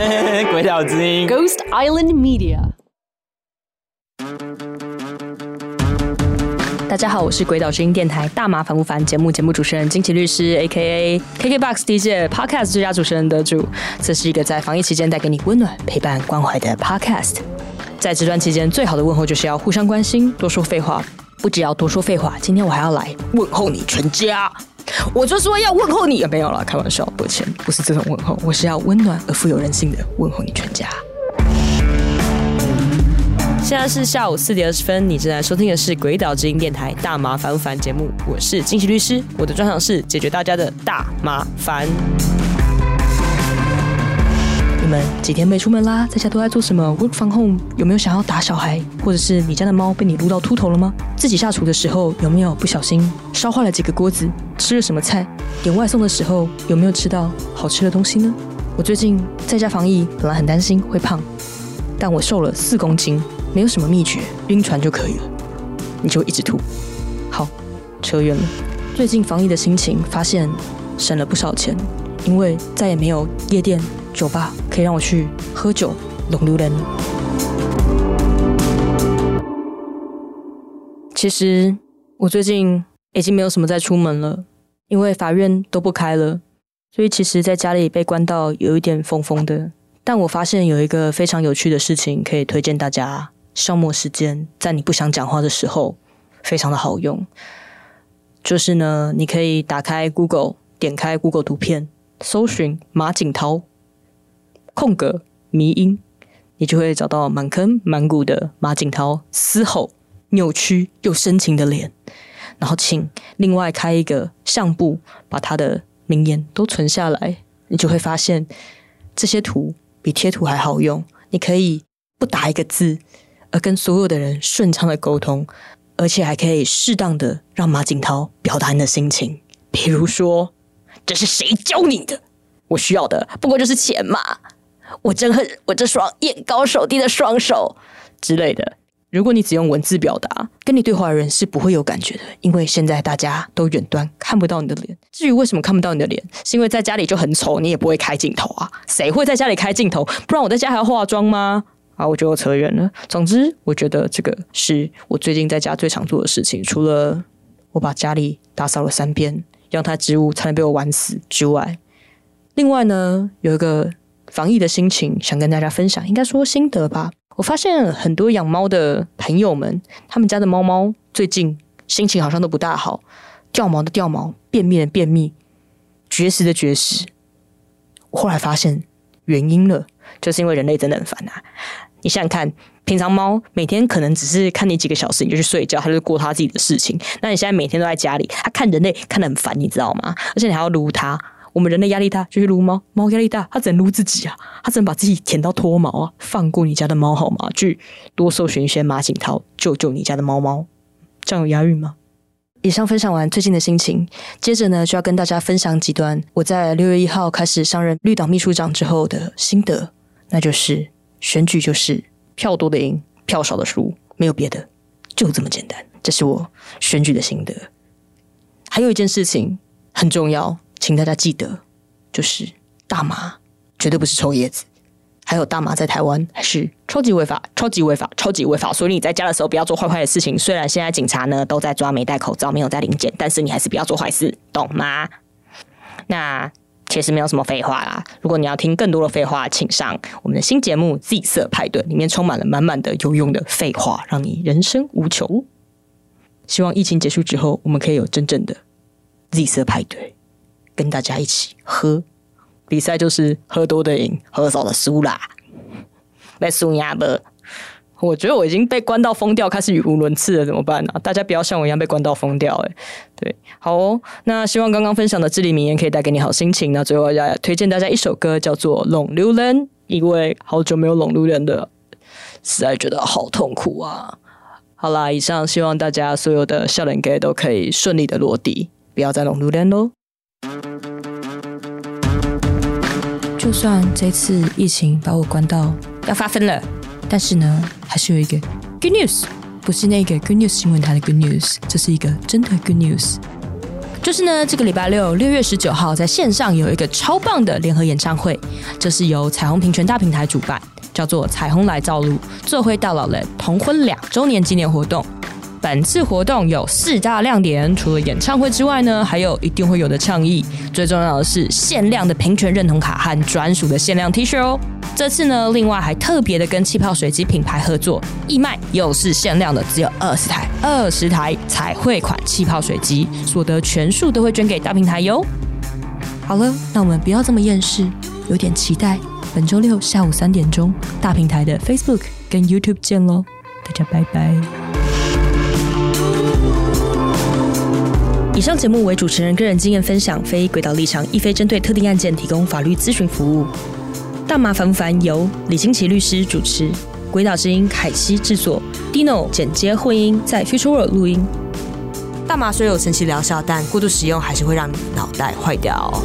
鬼岛之音 Ghost Island Media。大家好，我是鬼岛之音电台大麻烦不烦节目节目主持人金奇律师，A.K.A. KKBOX DJ Podcast 最佳主持人得主。这是一个在防疫期间带给你温暖、陪伴、关怀的 Podcast。在这段期间，最好的问候就是要互相关心，多说废话。不只要多说废话，今天我还要来问候你全家。我就说要问候你，没有了，开玩笑，抱歉，不是这种问候，我是要温暖而富有人性的问候你全家。现在是下午四点二十分，你正在收听的是《鬼岛之音》电台大麻烦不烦节目，我是金奇律师，我的专长是解决大家的大麻烦。们几天没出门啦？在家都在做什么？Work from home 有没有想要打小孩？或者是你家的猫被你撸到秃头了吗？自己下厨的时候有没有不小心烧坏了几个锅子？吃了什么菜？点外送的时候有没有吃到好吃的东西呢？我最近在家防疫，本来很担心会胖，但我瘦了四公斤，没有什么秘诀，晕船就可以了。你就一直吐。好，扯远了。最近防疫的心情，发现省了不少钱，因为再也没有夜店。酒吧可以让我去喝酒，龙榴莲。其实我最近已经没有什么再出门了，因为法院都不开了，所以其实在家里被关到有一点疯疯的。但我发现有一个非常有趣的事情可以推荐大家，消磨时间，在你不想讲话的时候，非常的好用。就是呢，你可以打开 Google，点开 Google 图片，搜寻马景涛。空格迷音，你就会找到满坑满谷的马景涛嘶吼、扭曲又深情的脸。然后，请另外开一个相簿，把他的名言都存下来。你就会发现，这些图比贴图还好用。你可以不打一个字，而跟所有的人顺畅的沟通，而且还可以适当的让马景涛表达你的心情。比如说，这是谁教你的？我需要的不过就是钱嘛。我真恨我这双眼高手低的双手之类的。如果你只用文字表达，跟你对话的人是不会有感觉的，因为现在大家都远端看不到你的脸。至于为什么看不到你的脸，是因为在家里就很丑，你也不会开镜头啊。谁会在家里开镜头？不然我在家还要化妆吗？啊，我觉得扯远了。总之，我觉得这个是我最近在家最常做的事情，除了我把家里打扫了三遍，让它植物才能被我玩死之外，另外呢，有一个。防疫的心情，想跟大家分享，应该说心得吧。我发现很多养猫的朋友们，他们家的猫猫最近心情好像都不大好，掉毛的掉毛，便秘的便秘，绝食的绝食。我后来发现原因了，就是因为人类真的很烦啊！你想想看，平常猫每天可能只是看你几个小时，你就去睡觉，它就过它自己的事情。那你现在每天都在家里，它看人类看得很烦，你知道吗？而且你还要撸它。我们人类压力大，就去撸猫；猫压力大，它只能撸自己啊！它只能把自己舔到脱毛啊！放过你家的猫好吗？去多搜寻一些马景涛，救救你家的猫猫。这样有押韵吗？以上分享完最近的心情，接着呢就要跟大家分享几段我在六月一号开始上任绿党秘书长之后的心得，那就是选举就是票多的赢，票少的输，没有别的，就这么简单。这是我选举的心得。还有一件事情很重要。请大家记得，就是大麻绝对不是抽叶子，还有大麻在台湾还是超级违法、超级违法、超级违法。所以你在家的时候不要做坏坏的事情。虽然现在警察呢都在抓没戴口罩、没有在临检，但是你还是不要做坏事，懂吗？那其实没有什么废话啦。如果你要听更多的废话，请上我们的新节目《Z 色派对》，里面充满了满满的有用的废话，让你人生无穷。希望疫情结束之后，我们可以有真正的 Z 色派对。跟大家一起喝，比赛就是喝多的赢，喝少的输啦。被输呀不？我觉得我已经被关到疯掉，开始语无伦次了，怎么办呢？大家不要像我一样被关到疯掉，哎，对，好哦。那希望刚刚分享的至理名言可以带给你好心情。那最后要推荐大家一首歌，叫做《龙流人》，因为好久没有龙流人的，实在觉得好痛苦啊。好啦，以上希望大家所有的笑脸歌都可以顺利的落地，不要再龙榴莲喽。就算这次疫情把我关到要发疯了，但是呢，还是有一个 good news，不是那个 good news 新闻台的 good news，这是一个真的 good news。就是呢，这个礼拜六六月十九号在线上有一个超棒的联合演唱会，这是由彩虹平权大平台主办，叫做“彩虹来造路，做会到老人同婚两周年纪念活动”。本次活动有四大亮点，除了演唱会之外呢，还有一定会有的倡议。最重要的是限量的平权认同卡和专属的限量 T 恤哦。这次呢，另外还特别的跟气泡水机品牌合作义卖，又是限量的，只有二十台，二十台彩绘款气泡水机，所得全数都会捐给大平台哟。好了，那我们不要这么厌世，有点期待本周六下午三点钟大平台的 Facebook 跟 YouTube 见喽，大家拜拜。以上节目为主持人个人经验分享，非轨道立场，亦非针对特定案件提供法律咨询服务。大麻烦不烦由李金奇律师主持，轨道之音凯西制作，Dino 剪接混音，在 Future World 录音。大麻虽有神奇疗效，但过度使用还是会让脑袋坏掉。